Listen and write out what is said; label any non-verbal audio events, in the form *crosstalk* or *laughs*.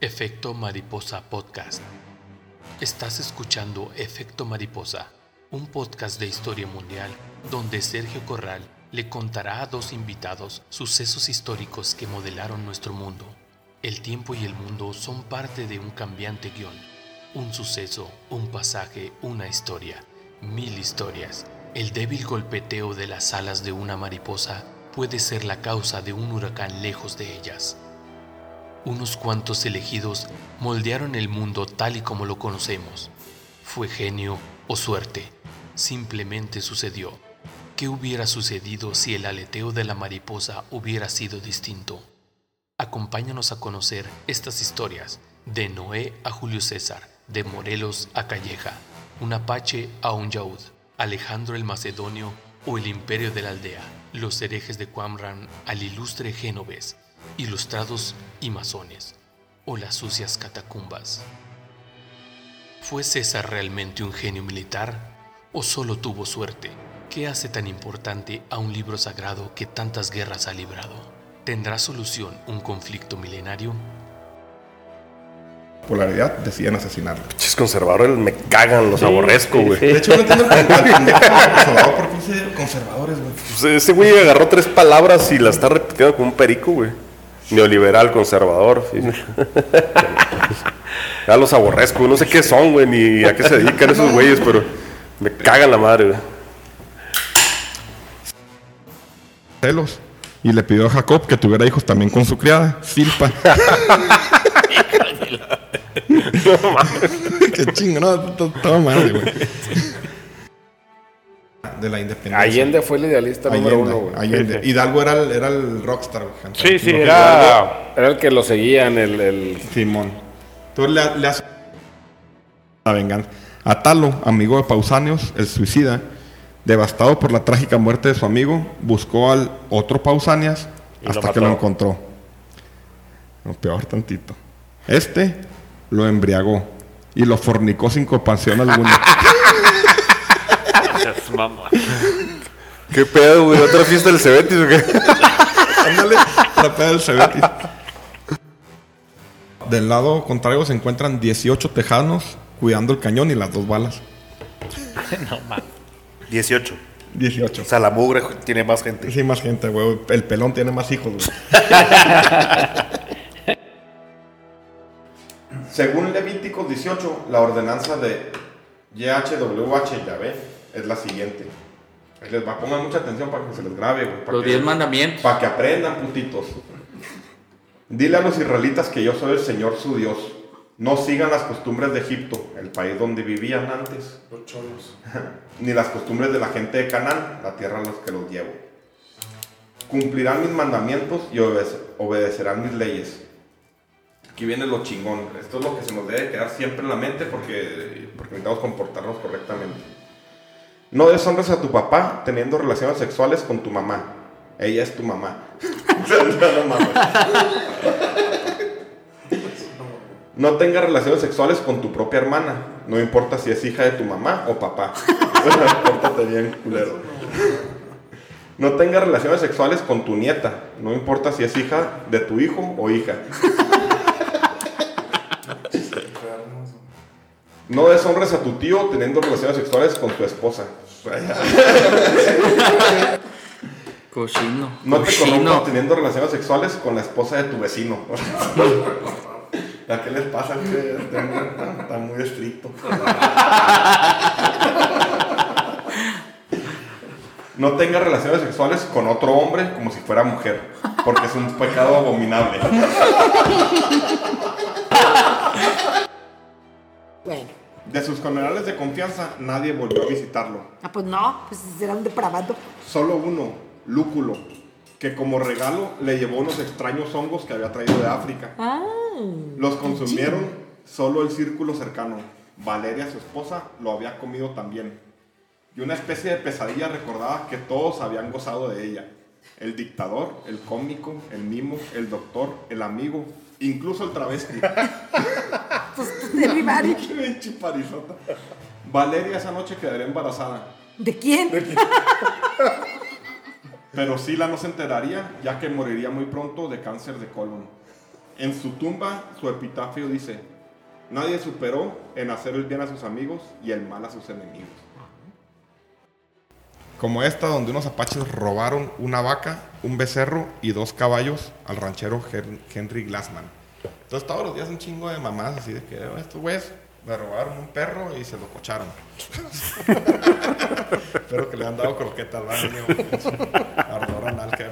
Efecto Mariposa Podcast. Estás escuchando Efecto Mariposa, un podcast de historia mundial donde Sergio Corral le contará a dos invitados sucesos históricos que modelaron nuestro mundo. El tiempo y el mundo son parte de un cambiante guion. Un suceso, un pasaje, una historia, mil historias. El débil golpeteo de las alas de una mariposa puede ser la causa de un huracán lejos de ellas. Unos cuantos elegidos moldearon el mundo tal y como lo conocemos. ¿Fue genio o suerte? Simplemente sucedió. ¿Qué hubiera sucedido si el aleteo de la mariposa hubiera sido distinto? Acompáñanos a conocer estas historias, de Noé a Julio César, de Morelos a Calleja, un apache a un yaud, Alejandro el Macedonio o el imperio de la aldea, los herejes de Quamran al ilustre Génoves, ilustrados y masones, o las sucias catacumbas. ¿Fue César realmente un genio militar o solo tuvo suerte? ¿Qué hace tan importante a un libro sagrado que tantas guerras ha librado? ¿Tendrá solución un conflicto milenario? Popularidad deciden asesinarlo. Pinches conservadores me cagan, los aborrezco, güey. De hecho, no entiendo el conservador por qué *laughs* dice conservadores, güey. Pues ese güey agarró tres palabras y las está repitiendo como un perico, güey. Neoliberal, conservador. ya los aborrezco, no sé qué son, güey, ni a qué se dedican esos güeyes, pero me cagan la madre, güey. Celos. Y le pidió a Jacob que tuviera hijos también con su criada, Silpa. *laughs* *laughs* qué chingo, no, to- todo mal, güey. De la independencia. Allende fue el idealista número Allende, uno, güey. Allende. Hidalgo era el, era el rockstar, güey. Sí, sí, Lo- era, era el que lo seguían, el, el Simón. Entonces le, le hace la venganza. Atalo, amigo de Pausanios, el suicida, devastado por la trágica muerte de su amigo, buscó al otro Pausanias Y lo hasta que lo encontró. No, peor tantito. Este lo embriagó y lo fornicó sin compasión alguna. *laughs* ¿Qué pedo, güey? ¿Otra fiesta del Cebetis o qué? Ándale, la peda del Cebetis. Del lado contrario se encuentran 18 tejanos cuidando el cañón y las dos balas. 18. 18. O sea, la mugre tiene más gente. Sí, más gente, güey. El pelón tiene más hijos, güey. Según Levíticos 18, la ordenanza de YHWH, Yahvé, es la siguiente. Ahí les va, pongan mucha atención para que se les grabe, güey. Los que- diez mandamientos. Para que aprendan, putitos. Dile a los israelitas que yo soy el Señor su Dios. No sigan las costumbres de Egipto, el país donde vivían antes. Los cholos. *laughs* Ni las costumbres de la gente de Canaán, la tierra a los que los llevo. Cumplirán mis mandamientos y obede- obedecerán mis leyes. Aquí viene lo chingón. Esto es lo que se nos debe quedar siempre en la mente porque, porque necesitamos comportarnos correctamente. No deshonres a tu papá teniendo relaciones sexuales con tu mamá. Ella es tu mamá. no tengas relaciones sexuales con tu propia hermana. No importa si es hija de tu mamá o papá. *laughs* Pórtate bien, culero. No tengas relaciones sexuales con tu nieta. No importa si es hija de tu hijo o hija. No deshonres a tu tío teniendo relaciones sexuales con tu esposa. *laughs* Cochino. No te corrompas teniendo relaciones sexuales con la esposa de tu vecino. *laughs* ¿A qué les pasa? Está muy estricto. *laughs* No tengas relaciones sexuales con otro hombre como si fuera mujer, porque es un pecado abominable. Bueno, De sus generales de confianza, nadie volvió a visitarlo. ah, pues no, pues será un depravado. Solo uno, Lúculo, que como regalo le llevó unos extraños hongos que había traído de África. Ah, Los consumieron solo el círculo cercano. Valeria, su esposa, lo había comido también. Y una especie de pesadilla recordaba que todos habían gozado de ella. El dictador, el cómico, el mimo, el doctor, el amigo, incluso el travesti. *laughs* everybody. *laughs* Valeria esa noche quedaría embarazada. ¿De quién? Pero Sila no se enteraría, ya que moriría muy pronto de cáncer de colon. En su tumba, su epitafio dice, nadie superó en hacer el bien a sus amigos y el mal a sus enemigos. Como esta, donde unos apaches robaron una vaca, un becerro y dos caballos al ranchero Hen- Henry Glassman. Entonces todos los días un chingo de mamás así de que "Oh, estos güeyes me robaron un perro y se lo cocharon. *laughs* Espero que le han dado croqueta al baño. Ardor anal que.